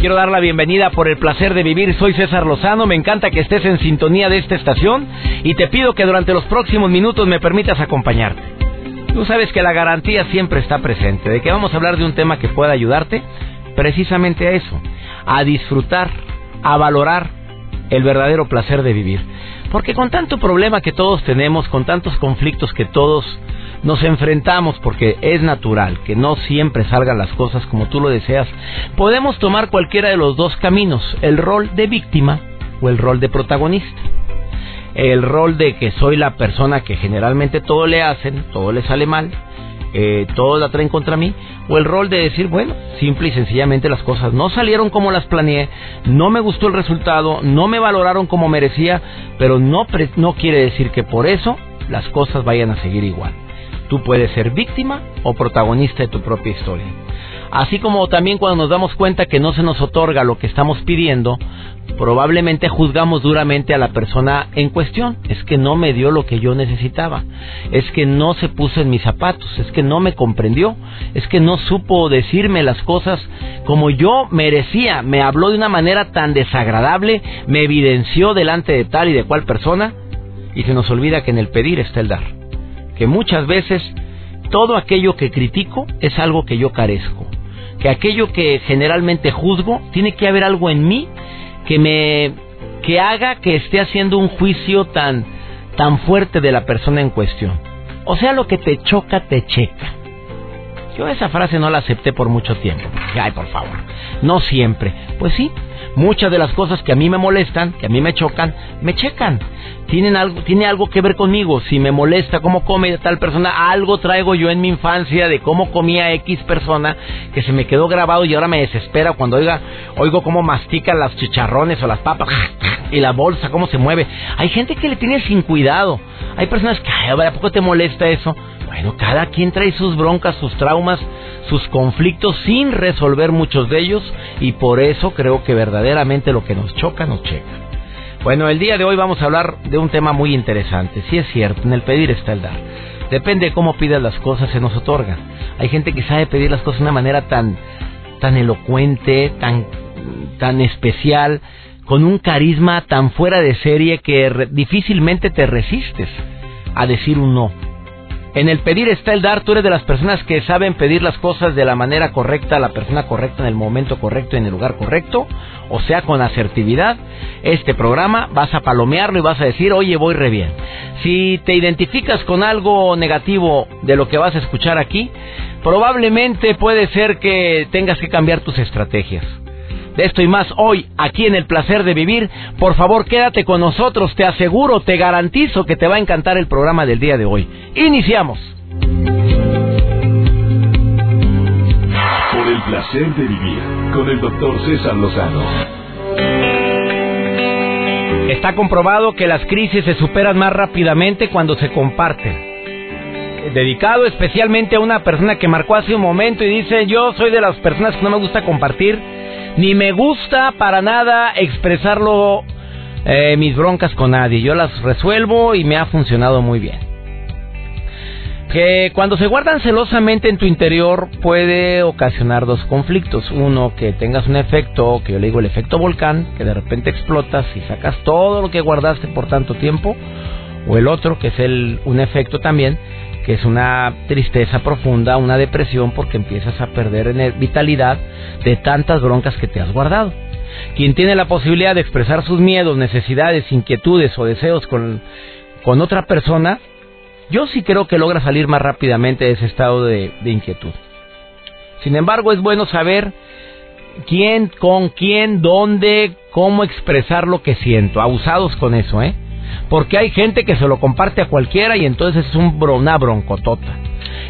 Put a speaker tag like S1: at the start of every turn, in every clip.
S1: Quiero dar la bienvenida por el placer de vivir. Soy César Lozano. Me encanta que estés en sintonía de esta estación y te pido que durante los próximos minutos me permitas acompañarte. Tú sabes que la garantía siempre está presente, de que vamos a hablar de un tema que pueda ayudarte precisamente a eso, a disfrutar, a valorar el verdadero placer de vivir. Porque con tanto problema que todos tenemos, con tantos conflictos que todos nos enfrentamos porque es natural que no siempre salgan las cosas como tú lo deseas, podemos tomar cualquiera de los dos caminos, el rol de víctima o el rol de protagonista. El rol de que soy la persona que generalmente todo le hacen, todo le sale mal, eh, todo la traen contra mí, o el rol de decir, bueno, simple y sencillamente las cosas no salieron como las planeé, no me gustó el resultado, no me valoraron como merecía, pero no, no quiere decir que por eso las cosas vayan a seguir igual. Tú puedes ser víctima o protagonista de tu propia historia. Así como también cuando nos damos cuenta que no se nos otorga lo que estamos pidiendo, probablemente juzgamos duramente a la persona en cuestión. Es que no me dio lo que yo necesitaba. Es que no se puso en mis zapatos. Es que no me comprendió. Es que no supo decirme las cosas como yo merecía. Me habló de una manera tan desagradable. Me evidenció delante de tal y de cual persona. Y se nos olvida que en el pedir está el dar que muchas veces todo aquello que critico es algo que yo carezco, que aquello que generalmente juzgo tiene que haber algo en mí que me que haga que esté haciendo un juicio tan tan fuerte de la persona en cuestión. O sea, lo que te choca te checa. Yo esa frase no la acepté por mucho tiempo. Ay, por favor. No siempre. Pues sí, muchas de las cosas que a mí me molestan, que a mí me chocan, me checan. Tienen algo, tiene algo que ver conmigo. Si me molesta cómo come tal persona, algo traigo yo en mi infancia de cómo comía X persona que se me quedó grabado y ahora me desespera cuando oiga, oigo cómo mastican las chicharrones o las papas y la bolsa, cómo se mueve. Hay gente que le tiene sin cuidado. Hay personas que, ay, ¿a poco te molesta eso? Bueno, cada quien trae sus broncas, sus traumas, sus conflictos sin resolver muchos de ellos y por eso creo que verdaderamente lo que nos choca nos checa. Bueno, el día de hoy vamos a hablar de un tema muy interesante. Sí es cierto, en el pedir está el dar. Depende de cómo pidas las cosas, se nos otorga. Hay gente que sabe pedir las cosas de una manera tan, tan elocuente, tan, tan especial, con un carisma tan fuera de serie que difícilmente te resistes a decir un no. En el pedir está el dar. Tú eres de las personas que saben pedir las cosas de la manera correcta, a la persona correcta, en el momento correcto, en el lugar correcto, o sea, con asertividad. Este programa vas a palomearlo y vas a decir, oye, voy re bien. Si te identificas con algo negativo de lo que vas a escuchar aquí, probablemente puede ser que tengas que cambiar tus estrategias de esto y más hoy aquí en el placer de vivir. Por favor, quédate con nosotros, te aseguro, te garantizo que te va a encantar el programa del día de hoy. Iniciamos.
S2: Por el placer de vivir con el doctor César Lozano.
S1: Está comprobado que las crisis se superan más rápidamente cuando se comparten dedicado especialmente a una persona que marcó hace un momento y dice, yo soy de las personas que no me gusta compartir ni me gusta para nada expresarlo eh, mis broncas con nadie. Yo las resuelvo y me ha funcionado muy bien. Que cuando se guardan celosamente en tu interior puede ocasionar dos conflictos. Uno, que tengas un efecto, que yo le digo el efecto volcán, que de repente explotas y sacas todo lo que guardaste por tanto tiempo. O el otro, que es el, un efecto también, que es una tristeza profunda, una depresión, porque empiezas a perder vitalidad de tantas broncas que te has guardado. Quien tiene la posibilidad de expresar sus miedos, necesidades, inquietudes o deseos con, con otra persona, yo sí creo que logra salir más rápidamente de ese estado de, de inquietud. Sin embargo, es bueno saber quién, con quién, dónde, cómo expresar lo que siento. Abusados con eso, ¿eh? Porque hay gente que se lo comparte a cualquiera y entonces es un, una broncotota.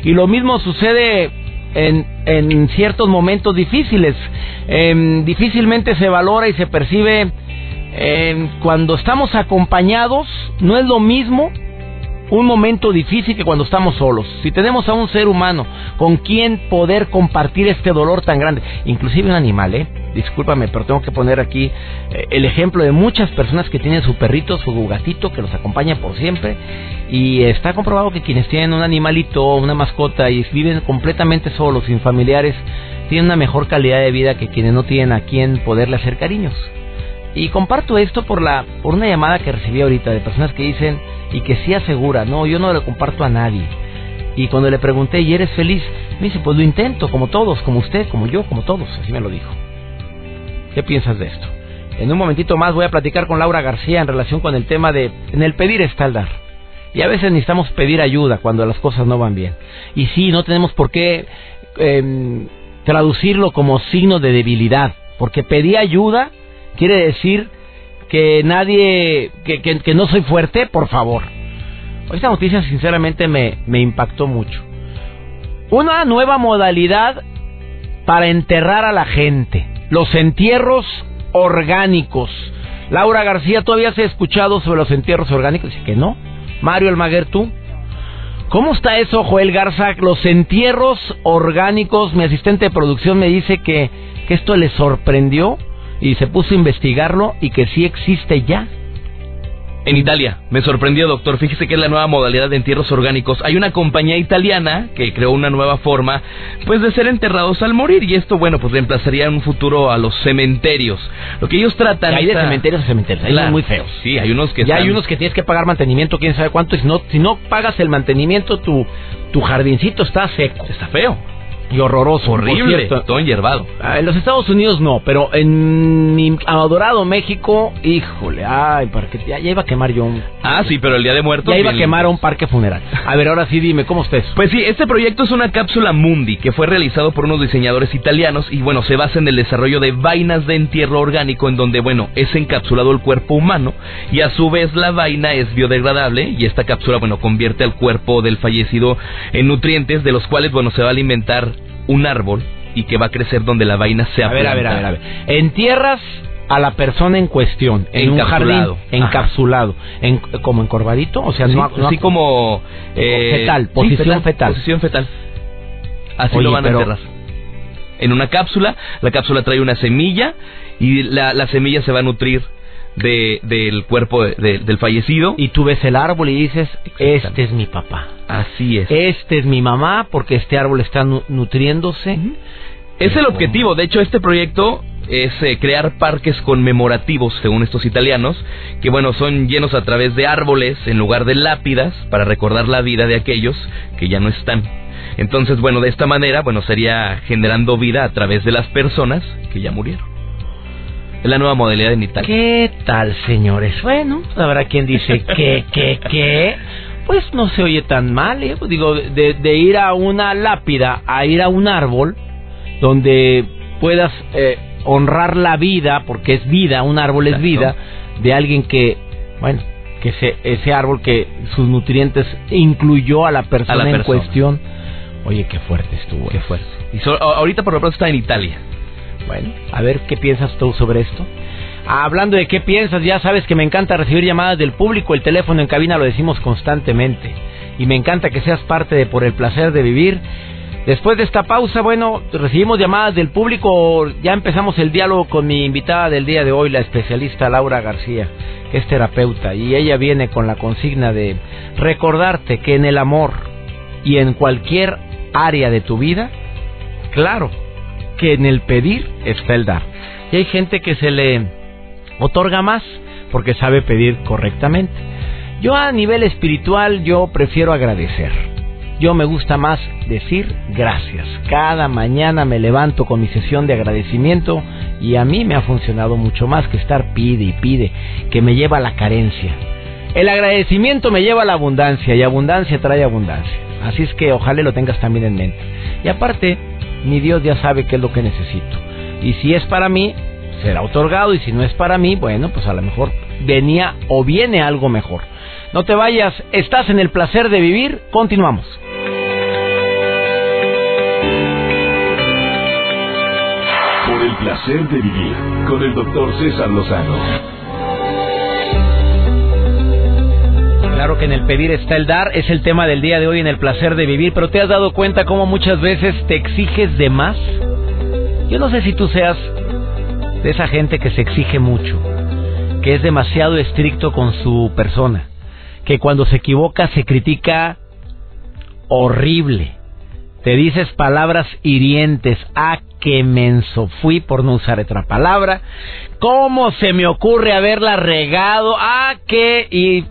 S1: Y lo mismo sucede en, en ciertos momentos difíciles. Em, difícilmente se valora y se percibe em, cuando estamos acompañados, no es lo mismo un momento difícil que cuando estamos solos. Si tenemos a un ser humano con quien poder compartir este dolor tan grande, inclusive un animal, ¿eh? Discúlpame, pero tengo que poner aquí eh, el ejemplo de muchas personas que tienen su perrito, su gatito, que los acompaña por siempre. Y está comprobado que quienes tienen un animalito, una mascota y viven completamente solos, sin familiares, tienen una mejor calidad de vida que quienes no tienen a quien poderle hacer cariños. Y comparto esto por la por una llamada que recibí ahorita de personas que dicen y que sí asegura, no, yo no lo comparto a nadie. Y cuando le pregunté, ¿y eres feliz? Me dice, pues lo intento, como todos, como usted, como yo, como todos, así me lo dijo. ¿Qué piensas de esto? En un momentito más voy a platicar con Laura García en relación con el tema de, en el pedir está el dar. Y a veces necesitamos pedir ayuda cuando las cosas no van bien. Y sí, no tenemos por qué em, traducirlo como signo de debilidad, porque pedir ayuda quiere decir que nadie, que, que, no soy fuerte, por favor. Esta noticia sinceramente me, me impactó mucho. Una nueva modalidad para enterrar a la gente. Los entierros orgánicos. Laura García, ¿tú habías escuchado sobre los entierros orgánicos? Dice que no. Mario Almaguer, ¿tú? ¿Cómo está eso, Joel Garza? Los entierros orgánicos, mi asistente de producción me dice que, que esto le sorprendió y se puso a investigarlo y que sí existe ya.
S3: En Italia, me sorprendió doctor, fíjese que es la nueva modalidad de entierros orgánicos. Hay una compañía italiana que creó una nueva forma pues de ser enterrados al morir y esto bueno pues reemplazaría en un futuro a los cementerios. Lo que ellos tratan...
S1: hay de cementerios a cementerios, hay unos muy feos.
S3: Sí, hay unos que...
S1: Ya hay unos que tienes que pagar mantenimiento, quién sabe cuánto, y si no, si no pagas el mantenimiento tu, tu jardincito está seco.
S3: Está feo
S1: y horroroso.
S3: Horrible, todo hierbado.
S1: Ah, en los Estados Unidos no, pero en mi adorado México, híjole, ay, parque, ya, iba a quemar yo un...
S3: Ah, sí, pero el Día de Muertos...
S1: Ya iba a quemar un parque funeral. A ver, ahora sí dime, ¿cómo estés?
S3: Pues sí, este proyecto es una cápsula Mundi que fue realizado por unos diseñadores italianos y bueno, se basa en el desarrollo de vainas de entierro orgánico en donde, bueno, es encapsulado el cuerpo humano y a su vez la vaina es biodegradable y esta cápsula, bueno, convierte al cuerpo del fallecido en nutrientes de los cuales, bueno, se va a alimentar un árbol y que va a crecer donde la vaina sea
S1: a ver, a ver, a ver, a ver. Entierras a la persona en cuestión en un jardín encapsulado, en, como encorvadito, o sea,
S3: no, así como
S1: eh, fetal, posición fetal,
S3: Posición fetal. Así lo van a enterrar. En una cápsula, la cápsula trae una semilla y la, la semilla se va a nutrir de, del cuerpo del fallecido.
S1: Y tú ves el árbol y dices, este es mi papá.
S3: Así es.
S1: Este es mi mamá porque este árbol está nutriéndose.
S3: Es el objetivo. De hecho, este proyecto es eh, crear parques conmemorativos, según estos italianos, que bueno, son llenos a través de árboles en lugar de lápidas para recordar la vida de aquellos que ya no están. Entonces, bueno, de esta manera, bueno, sería generando vida a través de las personas que ya murieron. Es la nueva modalidad en Italia.
S1: ¿Qué tal, señores? Bueno, habrá quien dice que, que, que. Pues no se oye tan mal, ¿eh? Digo, de, ir a una lápida a ir a un árbol donde puedas eh, honrar la vida, porque es vida, un árbol es vida, de alguien que, bueno, que ese, ese árbol que sus nutrientes incluyó a la persona, en cuestión. Oye, qué fuerte estuvo.
S3: Qué fuerte. Y ahorita por lo pronto está en Italia.
S1: Bueno, a ver qué piensas tú sobre esto. Hablando de qué piensas, ya sabes que me encanta recibir llamadas del público, el teléfono en cabina lo decimos constantemente. Y me encanta que seas parte de Por el Placer de Vivir. Después de esta pausa, bueno, recibimos llamadas del público, ya empezamos el diálogo con mi invitada del día de hoy, la especialista Laura García, que es terapeuta, y ella viene con la consigna de recordarte que en el amor y en cualquier área de tu vida, claro, que en el pedir está el dar. Y hay gente que se le otorga más porque sabe pedir correctamente. Yo a nivel espiritual yo prefiero agradecer. Yo me gusta más decir gracias. Cada mañana me levanto con mi sesión de agradecimiento y a mí me ha funcionado mucho más que estar pide y pide, que me lleva a la carencia. El agradecimiento me lleva a la abundancia y abundancia trae abundancia. Así es que ojalá lo tengas también en mente. Y aparte, mi Dios ya sabe qué es lo que necesito. Y si es para mí, será otorgado y si no es para mí, bueno, pues a lo mejor venía o viene algo mejor. No te vayas, estás en el placer de vivir, continuamos.
S2: Por el placer de vivir con el doctor César Lozano
S1: Claro que en el pedir está el dar, es el tema del día de hoy en el placer de vivir, pero ¿te has dado cuenta cómo muchas veces te exiges de más? Yo no sé si tú seas de esa gente que se exige mucho, que es demasiado estricto con su persona, que cuando se equivoca se critica horrible, te dices palabras hirientes, ah, qué menso fui por no usar otra palabra, cómo se me ocurre haberla regado, ah, qué, y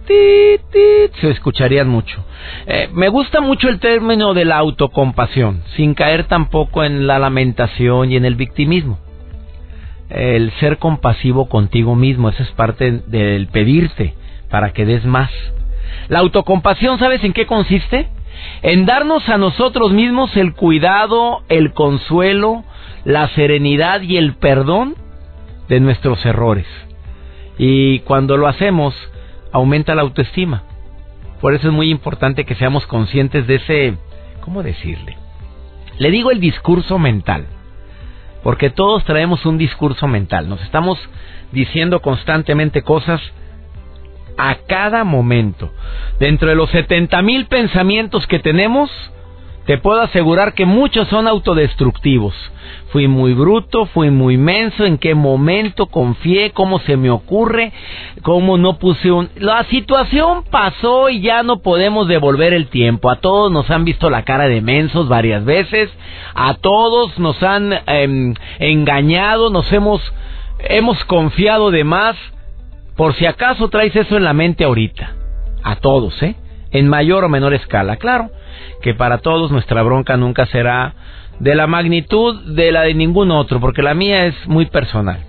S1: se escucharían mucho. Eh, me gusta mucho el término de la autocompasión, sin caer tampoco en la lamentación y en el victimismo. El ser compasivo contigo mismo, esa es parte del pedirte para que des más. La autocompasión, ¿sabes en qué consiste? en darnos a nosotros mismos el cuidado, el consuelo, la serenidad y el perdón de nuestros errores. Y cuando lo hacemos, aumenta la autoestima. Por eso es muy importante que seamos conscientes de ese, ¿cómo decirle? Le digo el discurso mental, porque todos traemos un discurso mental, nos estamos diciendo constantemente cosas a cada momento. Dentro de los 70 mil pensamientos que tenemos, te puedo asegurar que muchos son autodestructivos. Fui muy bruto, fui muy menso, en qué momento confié, cómo se me ocurre, cómo no puse un... La situación pasó y ya no podemos devolver el tiempo. A todos nos han visto la cara de mensos varias veces, a todos nos han em, engañado, nos hemos, hemos confiado de más por si acaso traes eso en la mente ahorita. A todos, ¿eh? En mayor o menor escala. Claro que para todos nuestra bronca nunca será de la magnitud de la de ningún otro, porque la mía es muy personal.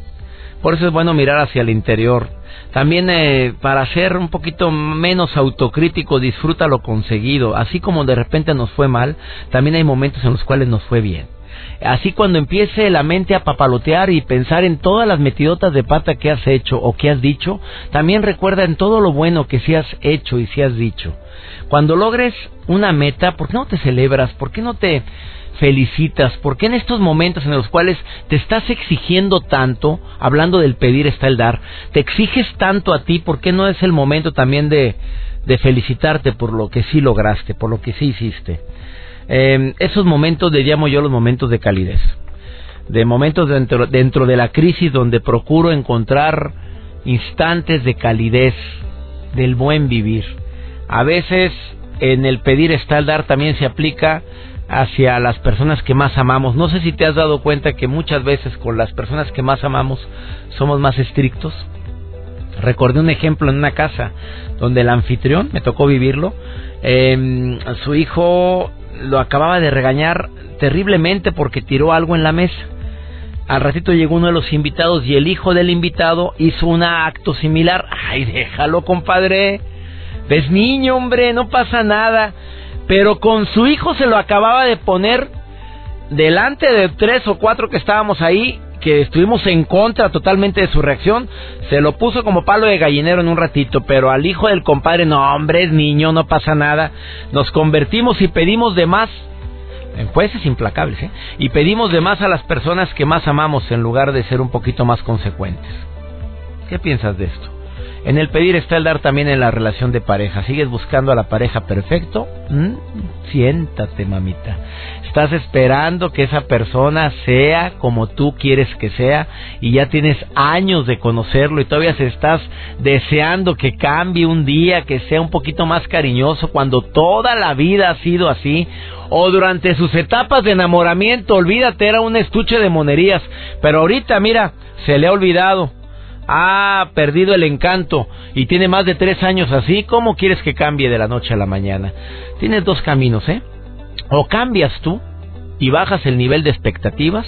S1: Por eso es bueno mirar hacia el interior. También eh, para ser un poquito menos autocrítico, disfruta lo conseguido. Así como de repente nos fue mal, también hay momentos en los cuales nos fue bien. Así cuando empiece la mente a papalotear y pensar en todas las metidotas de pata que has hecho o que has dicho, también recuerda en todo lo bueno que sí has hecho y sí has dicho. Cuando logres una meta, ¿por qué no te celebras? ¿Por qué no te felicitas? ¿Por qué en estos momentos en los cuales te estás exigiendo tanto, hablando del pedir está el dar, te exiges tanto a ti, ¿por qué no es el momento también de, felicitarte por lo que sí lograste, por lo que sí hiciste? Eh, esos momentos le llamo yo los momentos de calidez. De momentos dentro, dentro de la crisis donde procuro encontrar instantes de calidez, del buen vivir. A veces en el pedir está el dar también se aplica hacia las personas que más amamos. No sé si te has dado cuenta que muchas veces con las personas que más amamos somos más estrictos. Recordé un ejemplo en una casa donde el anfitrión, me tocó vivirlo, eh, su hijo lo acababa de regañar terriblemente porque tiró algo en la mesa. Al ratito llegó uno de los invitados y el hijo del invitado hizo un acto similar. Ay, déjalo, compadre. Ves niño, hombre, no pasa nada. Pero con su hijo se lo acababa de poner delante de tres o cuatro que estábamos ahí que estuvimos en contra totalmente de su reacción, se lo puso como palo de gallinero en un ratito, pero al hijo del compadre, no hombre, es niño, no pasa nada, nos convertimos y pedimos de más, en jueces implacables, ¿eh? y pedimos de más a las personas que más amamos en lugar de ser un poquito más consecuentes. ¿Qué piensas de esto? En el pedir está el dar también en la relación de pareja. ¿Sigues buscando a la pareja perfecto? ¿Mm? Siéntate, mamita. Estás esperando que esa persona sea como tú quieres que sea y ya tienes años de conocerlo y todavía se estás deseando que cambie un día, que sea un poquito más cariñoso cuando toda la vida ha sido así o durante sus etapas de enamoramiento, olvídate, era un estuche de monerías, pero ahorita mira, se le ha olvidado ha perdido el encanto y tiene más de tres años así, ¿cómo quieres que cambie de la noche a la mañana? Tienes dos caminos, ¿eh? O cambias tú y bajas el nivel de expectativas,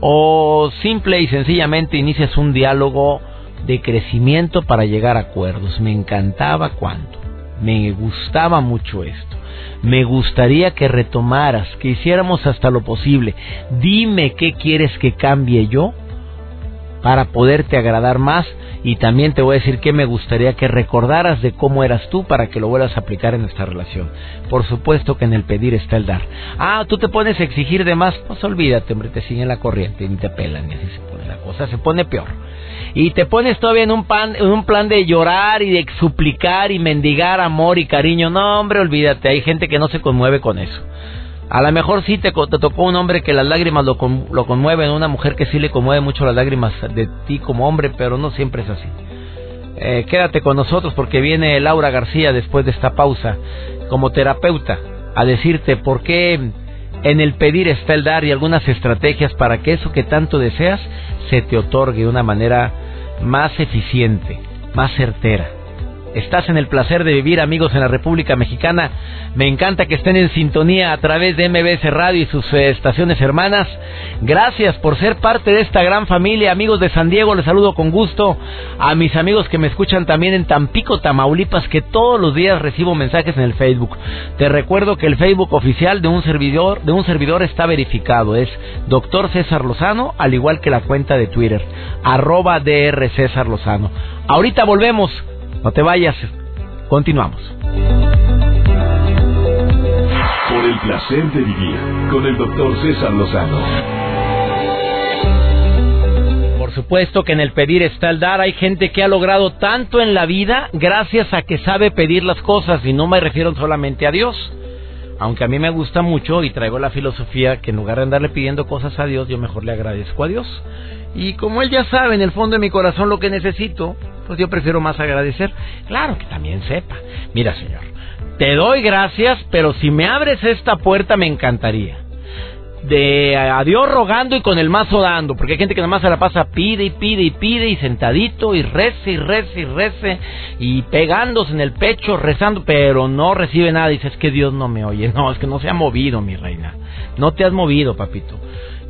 S1: o simple y sencillamente inicias un diálogo de crecimiento para llegar a acuerdos. Me encantaba cuando, me gustaba mucho esto. Me gustaría que retomaras, que hiciéramos hasta lo posible. Dime qué quieres que cambie yo para poderte agradar más y también te voy a decir que me gustaría que recordaras de cómo eras tú para que lo vuelvas a aplicar en esta relación. Por supuesto que en el pedir está el dar. Ah, tú te pones a exigir de más, pues olvídate, hombre, te siguen la corriente y te pelan y así se pone la cosa, se pone peor. Y te pones todavía en un, pan, en un plan de llorar y de suplicar y mendigar amor y cariño. No, hombre, olvídate, hay gente que no se conmueve con eso. A lo mejor sí te, te, tocó un hombre que las lágrimas lo, lo conmueven, una mujer que sí le conmueve mucho las lágrimas de ti como hombre, pero no siempre es así. Eh, quédate con nosotros porque viene Laura García después de esta pausa como terapeuta a decirte por qué en el pedir está el dar y algunas estrategias para que eso que tanto deseas se te otorgue de una manera más eficiente, más certera. Estás en el placer de vivir, amigos, en la República Mexicana. Me encanta que estén en sintonía a través de MBS Radio y sus eh, estaciones hermanas. Gracias por ser parte de esta gran familia. Amigos de San Diego, les saludo con gusto. A mis amigos que me escuchan también en Tampico, Tamaulipas, que todos los días recibo mensajes en el Facebook. Te recuerdo que el Facebook oficial de un servidor, de un servidor está verificado. Es Doctor César Lozano, al igual que la cuenta de Twitter, arroba DR César Lozano. Ahorita volvemos. No te vayas. Continuamos.
S2: Por el placer de vivir con el doctor César Lozano.
S1: Por supuesto que en el pedir está el dar. Hay gente que ha logrado tanto en la vida gracias a que sabe pedir las cosas y no me refiero solamente a Dios. Aunque a mí me gusta mucho y traigo la filosofía que en lugar de andarle pidiendo cosas a Dios, yo mejor le agradezco a Dios. Y como Él ya sabe en el fondo de mi corazón lo que necesito, pues yo prefiero más agradecer. Claro que también sepa. Mira, Señor, te doy gracias, pero si me abres esta puerta me encantaría. De a Dios rogando y con el mazo dando, porque hay gente que nada más se la pasa pide y pide y pide y sentadito y rece y rece y rece y pegándose en el pecho rezando, pero no recibe nada. Dice, es que Dios no me oye. No, es que no se ha movido, mi reina. No te has movido, papito.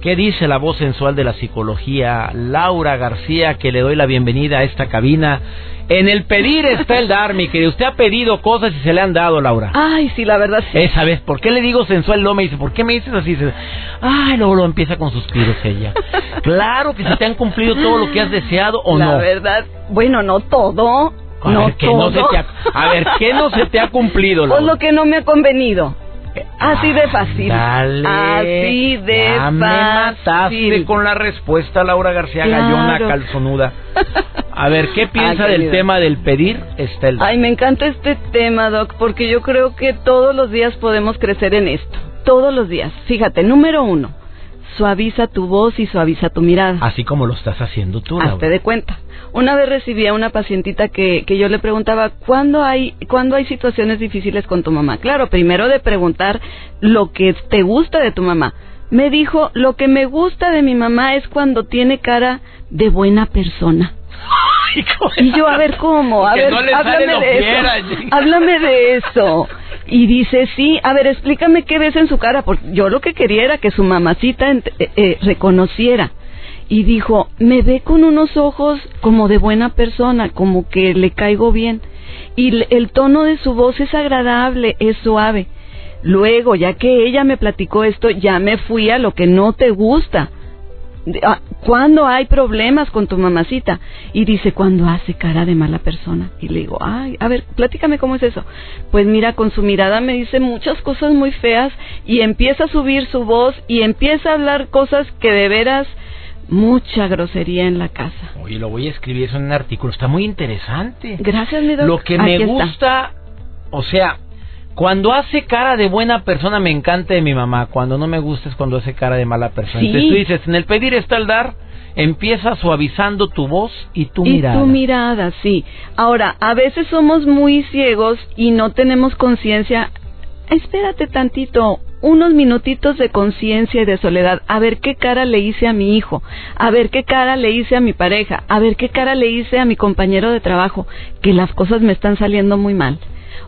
S1: ¿Qué dice la voz sensual de la psicología? Laura García, que le doy la bienvenida a esta cabina. En el pedir está el dar, mi querido. Usted ha pedido cosas y se le han dado, Laura.
S4: Ay, sí, la verdad sí.
S1: Esa vez, ¿por qué le digo sensual? No me dice, ¿por qué me dices así? Ay, luego lo empieza con suspiros ella. claro que se te han cumplido todo lo que has deseado o no.
S4: La verdad, bueno, no todo.
S1: A
S4: no
S1: ver, ¿qué
S4: todo.
S1: no se te ha, a ver, ¿qué no se te ha cumplido,
S4: Pues
S1: Laura?
S4: lo que no me ha convenido. Así de fácil.
S1: Dale.
S4: Así de
S1: ya me mataste
S4: fácil.
S1: con la respuesta, Laura García
S4: Claro.
S1: Gallona calzonuda. A ver, ¿qué piensa
S4: Ay,
S1: del
S4: querido.
S1: tema del pedir, Estel?
S4: Ay, me encanta este tema, Doc, porque yo creo que todos los días podemos crecer en esto. Todos los días. Fíjate, número uno, suaviza tu voz y suaviza tu mirada.
S1: Así como lo estás haciendo tú, Laura.
S4: Hazte de cuenta. Una vez recibí a una pacientita que, que yo le preguntaba, ¿cuándo hay, ¿cuándo hay situaciones difíciles con tu mamá? Claro, primero de preguntar lo que te gusta de tu mamá. Me dijo, lo que me gusta de mi mamá es cuando tiene cara de buena persona. Y yo, a ver, ¿cómo? A
S1: Que
S4: ver,
S1: no
S4: háblame de eso. Háblame de eso. Y dice, sí, a ver, explícame qué ves en su cara, porque yo lo que quería era que su mamacita eh, eh, reconociera. Y dijo, me ve con unos ojos como de buena persona, como que le caigo bien. Y el tono de su voz es agradable, es suave. Luego, ya que ella me platicó esto, ya me fui a lo que no te gusta. Ah, ¿Cuándo hay problemas con tu mamacita? Y dice, cuando hace cara de mala persona. Y le digo, ay, a ver, platícame cómo es eso. Pues mira, con su mirada me dice muchas cosas muy feas y empieza a subir su voz y empieza a hablar cosas que de veras mucha grosería en la casa.
S1: Oye, lo voy a escribir eso en un artículo. Está muy interesante.
S4: Gracias, mi doc.
S1: Lo que
S4: Aquí
S1: me
S4: está.
S1: gusta, o sea, cuando hace cara de buena persona me encanta de mi mamá. Cuando no me gusta es cuando hace cara de mala persona.
S4: Sí.
S1: Entonces tú dices, en el pedir está el dar, empieza suavizando tu voz y tu
S4: y
S1: mirada.
S4: tu mirada, sí. Ahora, a veces somos muy ciegos y no tenemos conciencia. Espérate tantito, unos minutitos de conciencia y de soledad, a ver qué cara le hice a mi hijo, a ver qué cara le hice a mi pareja, a ver qué cara le hice a mi compañero de trabajo, que las cosas me están saliendo muy mal.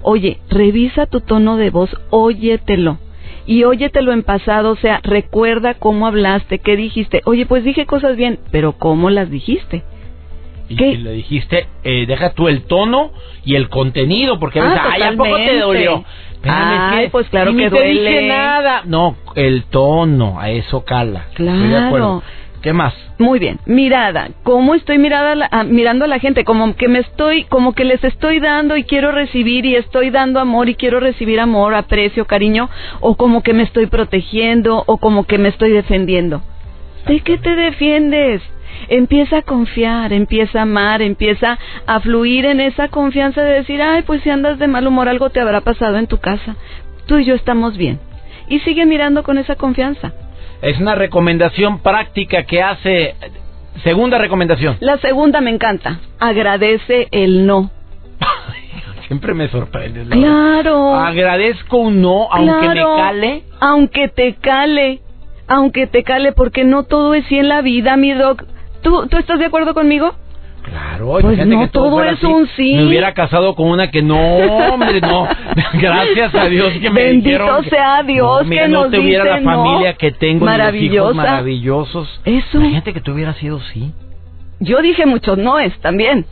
S4: Oye, revisa tu tono de voz, óyetelo. Y óyetelo en pasado, o sea, recuerda cómo hablaste, qué dijiste. Oye, pues dije cosas bien, pero ¿cómo las dijiste?
S1: Y,
S4: ¿Qué?
S1: y le dijiste, eh, deja tú el tono y el contenido, porque a veces,
S4: Ah,
S1: ay, ¿a poco te dolió? Espérame, que
S4: pues claro
S1: ni
S4: que
S1: te dije nada. No, el tono, a eso cala. Estoy de acuerdo. ¿Qué más?
S4: Muy bien, mirada. ¿Cómo estoy mirada a la- a- mirando a la gente? Como que me estoy, como que les estoy dando y quiero recibir y estoy dando amor y quiero recibir amor, aprecio, cariño, o como que me estoy protegiendo o como que me estoy defendiendo. ¿De qué te defiendes? Empieza a confiar, empieza a amar, empieza a fluir en esa confianza de decir, ay, pues si andas de mal humor algo te habrá pasado en tu casa. Tú y yo estamos bien. Y sigue mirando con esa confianza.
S1: Es una recomendación práctica que hace... Segunda recomendación.
S4: La segunda me encanta. Agradece el no.
S1: Siempre me sorprendes. Laura.
S4: Claro.
S1: Agradezco un no, aunque
S4: Claro.
S1: me cale.
S4: Aunque te cale. Aunque te cale, porque no todo es sí en la vida, mi doc. ¿Tú, ¿tú estás de acuerdo conmigo?
S1: Claro,
S4: Pues no
S1: que
S4: todo
S1: fuera
S4: es
S1: así.
S4: un sí.
S1: Me hubiera casado con una que no, hombre, no. Gracias a Dios que me
S4: Bendito
S1: dijeron que-
S4: sea Dios
S1: no, mira,
S4: que
S1: no
S4: nos
S1: tuviera
S4: dice
S1: la
S4: no.
S1: familia que tengo, los hijos
S4: Maravillosa.
S1: maravillosos.
S4: Eso.
S1: Imagínate que tú hubieras sido sí.
S4: Yo dije muchos noes también.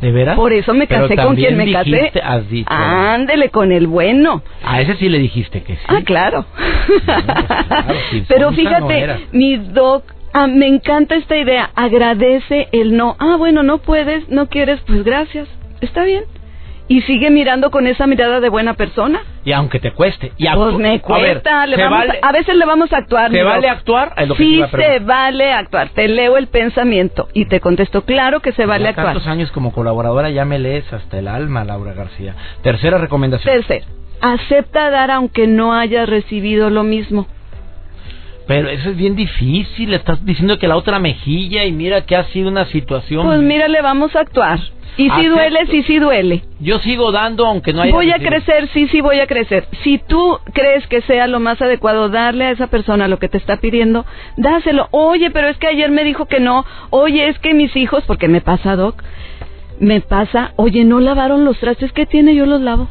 S1: ¿De veras?
S4: Por eso me
S1: Pero
S4: casé con quien me
S1: también
S4: casé.
S1: dijiste, has dicho.
S4: Ándele con el bueno.
S1: A ese sí le dijiste que sí.
S4: Ah, claro.
S1: pues claro, sin
S4: Pero
S1: no
S4: fíjate,
S1: eras.
S4: mi doc, ah, me encanta esta idea. Agradece el no. Ah, bueno, no puedes, no quieres, pues gracias. Está bien. Y sigue mirando con esa mirada de buena persona.
S1: Y aunque te cueste. Y
S4: Pues me
S1: A ver,
S4: cuesta, le
S1: ¿se
S4: vamos
S1: vale-
S4: a, a veces le vamos a actuar.
S1: ¿Se
S4: mi
S1: vale actuar? Es lo que te
S4: sí se vale actuar. Te leo el pensamiento y te contesto, claro que se vale
S1: Ya
S4: actuar.
S1: tantos años como colaboradora ya me lees hasta el alma, Laura García. Tercera recomendación.
S4: Tercer, acepta dar aunque no hayas recibido lo mismo.
S1: Pero eso es bien difícil. Estás diciendo que la otra mejilla y mira que ha sido una situación.
S4: Pues mira, le vamos a actuar. Y si
S1: Acepto.
S4: duele, sí, sí duele.
S1: Yo sigo dando aunque no haya.
S4: Voy a crecer, sí, sí voy a crecer. Si tú crees que sea lo más adecuado darle a esa persona lo que te está pidiendo, dáselo. Oye, pero es que ayer me dijo que no. Oye, es que mis hijos, porque me pasa, Doc, me pasa, oye, no lavaron los trastes que tiene, yo los lavo.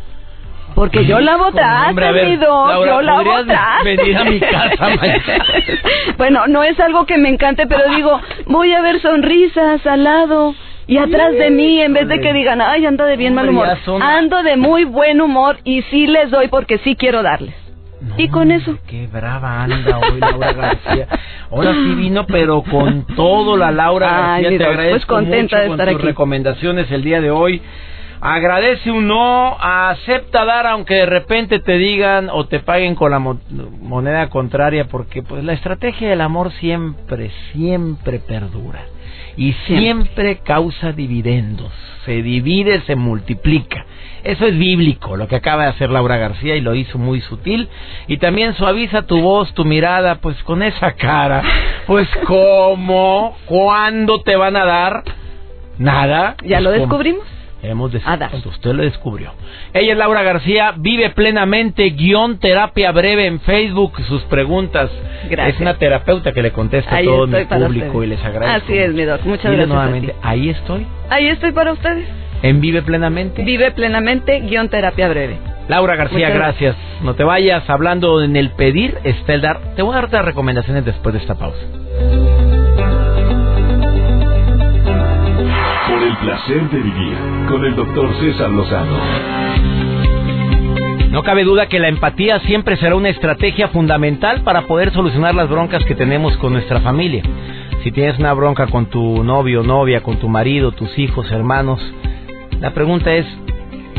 S4: Porque yo lavo
S1: Híjole, hombre, a
S4: trastes,
S1: ver,
S4: mi Doc,
S1: Laura,
S4: yo lavo
S1: ¿podrías
S4: trastes.
S1: venir a mi casa mañana?
S4: bueno, no es algo que me encante, pero digo, voy a ver sonrisas al lado y atrás de mí, en vez de que digan, ay, ando de bien mal humor, ando de muy buen humor y sí les doy porque sí quiero darles. y con eso.
S1: Qué brava anda hoy Laura García. Ahora sí vino, pero con todo la Laura
S4: Ay,
S1: García.
S4: mira,
S1: te
S4: pues
S1: agradezco
S4: contenta
S1: mucho
S4: de
S1: con
S4: estar
S1: tus
S4: aquí.
S1: recomendaciones el día de hoy. Agradece un no, acepta dar aunque de repente te digan o te paguen con la mo- moneda contraria, porque pues la estrategia del amor siempre, siempre perdura y siempre causa dividendos. Se divide, se multiplica. Eso es bíblico, lo que acaba de hacer Laura García y lo hizo muy sutil. Y también suaviza tu voz, tu mirada, pues con esa cara. Pues cómo, ¿cuándo te van a dar? Nada.
S4: ¿Ya
S1: Pues,
S4: lo
S1: ¿cómo? Hemos descubierto, usted lo descubrió. Ella es Laura García, vive plenamente, guion terapia breve en Facebook, sus preguntas.
S4: Gracias.
S1: Es una terapeuta que le contesta
S4: Ahí
S1: a todo mi público
S4: ustedes.
S1: y les agradezco.
S4: Así es, mi doc. Muchas
S1: Dile
S4: gracias a
S1: nuevamente,
S4: ti.
S1: ahí estoy,
S4: Ahí estoy para ustedes.
S1: en Vive Plenamente.
S4: Vive plenamente, guion terapia breve.
S1: Laura García,
S4: Muchas
S1: gracias. No te vayas hablando en el pedir, está el dar. Te voy a dar otras recomendaciones después de esta pausa.
S2: Por el placer de vivir con el doctor César Lozano.
S1: No cabe duda que la empatía siempre será una estrategia fundamental para poder solucionar las broncas que tenemos con nuestra familia. Si tienes una bronca con tu novio, novia, con tu marido, tus hijos, hermanos, la pregunta es,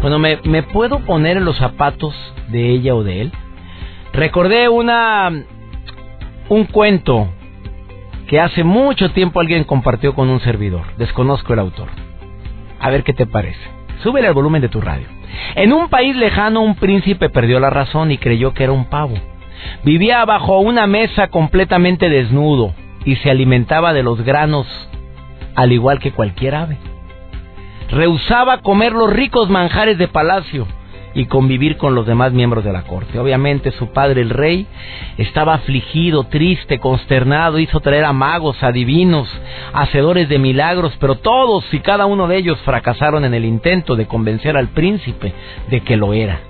S1: bueno, ¿me, puedo poner en los zapatos de ella o de él? Recordé una un cuento que hace mucho tiempo alguien compartió con un servidor. Desconozco el autor. A ver qué te parece. Súbele el volumen de tu radio. En un país lejano un príncipe perdió la razón y creyó que era un pavo. Vivía bajo una mesa completamente desnudo y se alimentaba de los granos al igual que cualquier ave. Rehusaba comer los ricos manjares de palacio y convivir con los demás miembros de la corte. Obviamente su padre el rey estaba afligido, triste, consternado, hizo traer a magos, adivinos, hacedores de milagros, pero todos y cada uno de ellos fracasaron en el intento de convencer al príncipe de que lo era.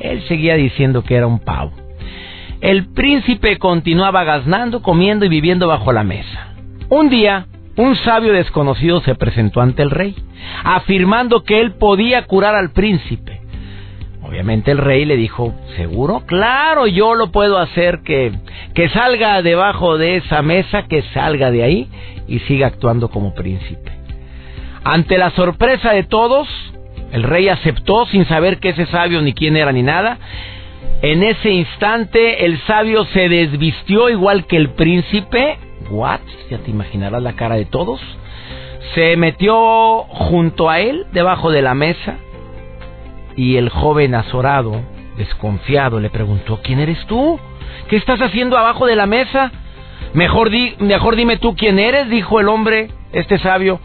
S1: Él seguía diciendo que era un pavo. El príncipe continuaba gaznando, comiendo y viviendo bajo la mesa. Un día, un sabio desconocido se presentó ante el rey, afirmando que él podía curar al príncipe. Obviamente el rey le dijo, ¿seguro? Claro, yo lo puedo hacer que, que salga debajo de esa mesa, que salga de ahí y siga actuando como príncipe. Ante la sorpresa de todos, el rey aceptó sin saber que ese sabio ni quién era ni nada. En ese instante el sabio se desvistió igual que el príncipe. ¿What? Ya te imaginarás la cara de todos. Se metió junto a él debajo de la mesa y el joven azorado, desconfiado, le preguntó, ¿quién eres tú? ¿Qué estás haciendo abajo de la mesa? Mejor, di, mejor dime tú quién eres, dijo el hombre, este sabio.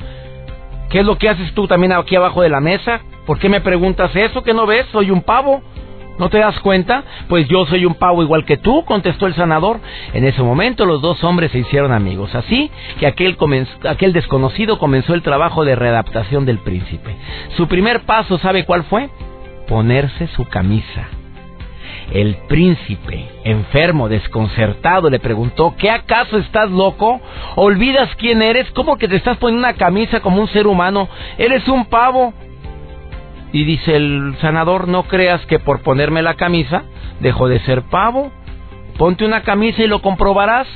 S1: ¿Qué es lo que haces tú también aquí abajo de la mesa? ¿Por qué me preguntas eso? ¿Que no ves? Soy un pavo. ¿No te das cuenta? Pues yo soy un pavo igual que tú, contestó el sanador. En ese momento los dos hombres se hicieron amigos. Así que aquel, aquel desconocido comenzó el trabajo de readaptación del príncipe. Su primer paso, ¿sabe cuál fue? Ponerse su camisa. El príncipe, enfermo, desconcertado, le preguntó, ¿qué acaso estás loco? ¿Olvidas quién eres? ¿Cómo que te estás poniendo una camisa como un ser humano? Eres un pavo. Y dice el sanador, no creas que por ponerme la camisa dejo de ser pavo. Ponte una camisa y lo comprobarás.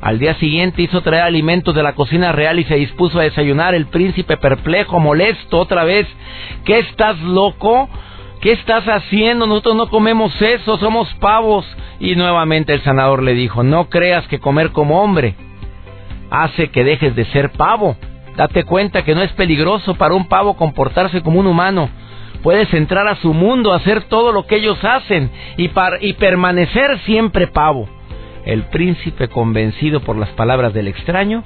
S1: Al día siguiente hizo traer alimentos de la cocina real y se dispuso a desayunar. El príncipe perplejo, molesto otra vez. ¿Qué estás loco? ¿Qué estás haciendo? Nosotros no comemos eso, somos pavos. Y nuevamente el sanador le dijo, no creas que comer como hombre hace que dejes de ser pavo. Date cuenta que no es peligroso para un pavo comportarse como un humano. Puedes entrar a su mundo, hacer todo lo que ellos hacen y, y permanecer siempre pavo. El príncipe, convencido por las palabras del extraño,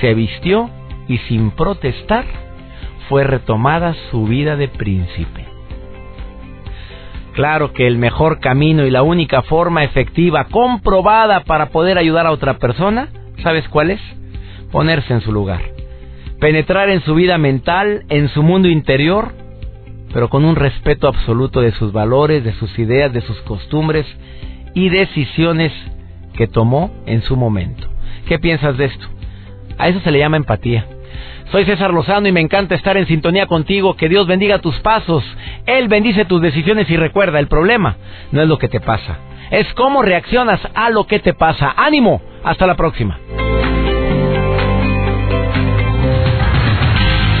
S1: se vistió y sin protestar fue retomada su vida de príncipe. Claro que el mejor camino y la única forma efectiva, comprobada para poder ayudar a otra persona, ¿sabes cuál es? Ponerse en su lugar. Penetrar en su vida mental, en su mundo interior, pero con un respeto absoluto de sus valores, de sus ideas, de sus costumbres y decisiones que tomó en su momento. ¿Qué piensas de esto? A eso se le llama empatía. Soy César Lozano y me encanta estar en sintonía contigo. Que Dios bendiga tus pasos. Él bendice tus decisiones y recuerda, el problema no es lo que te pasa, es cómo reaccionas a lo que te pasa. Ánimo. Hasta la próxima.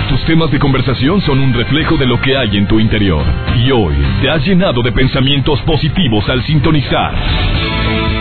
S2: Tus temas de conversación son un reflejo de lo que hay en tu interior. Y hoy te has llenado de pensamientos positivos al sintonizar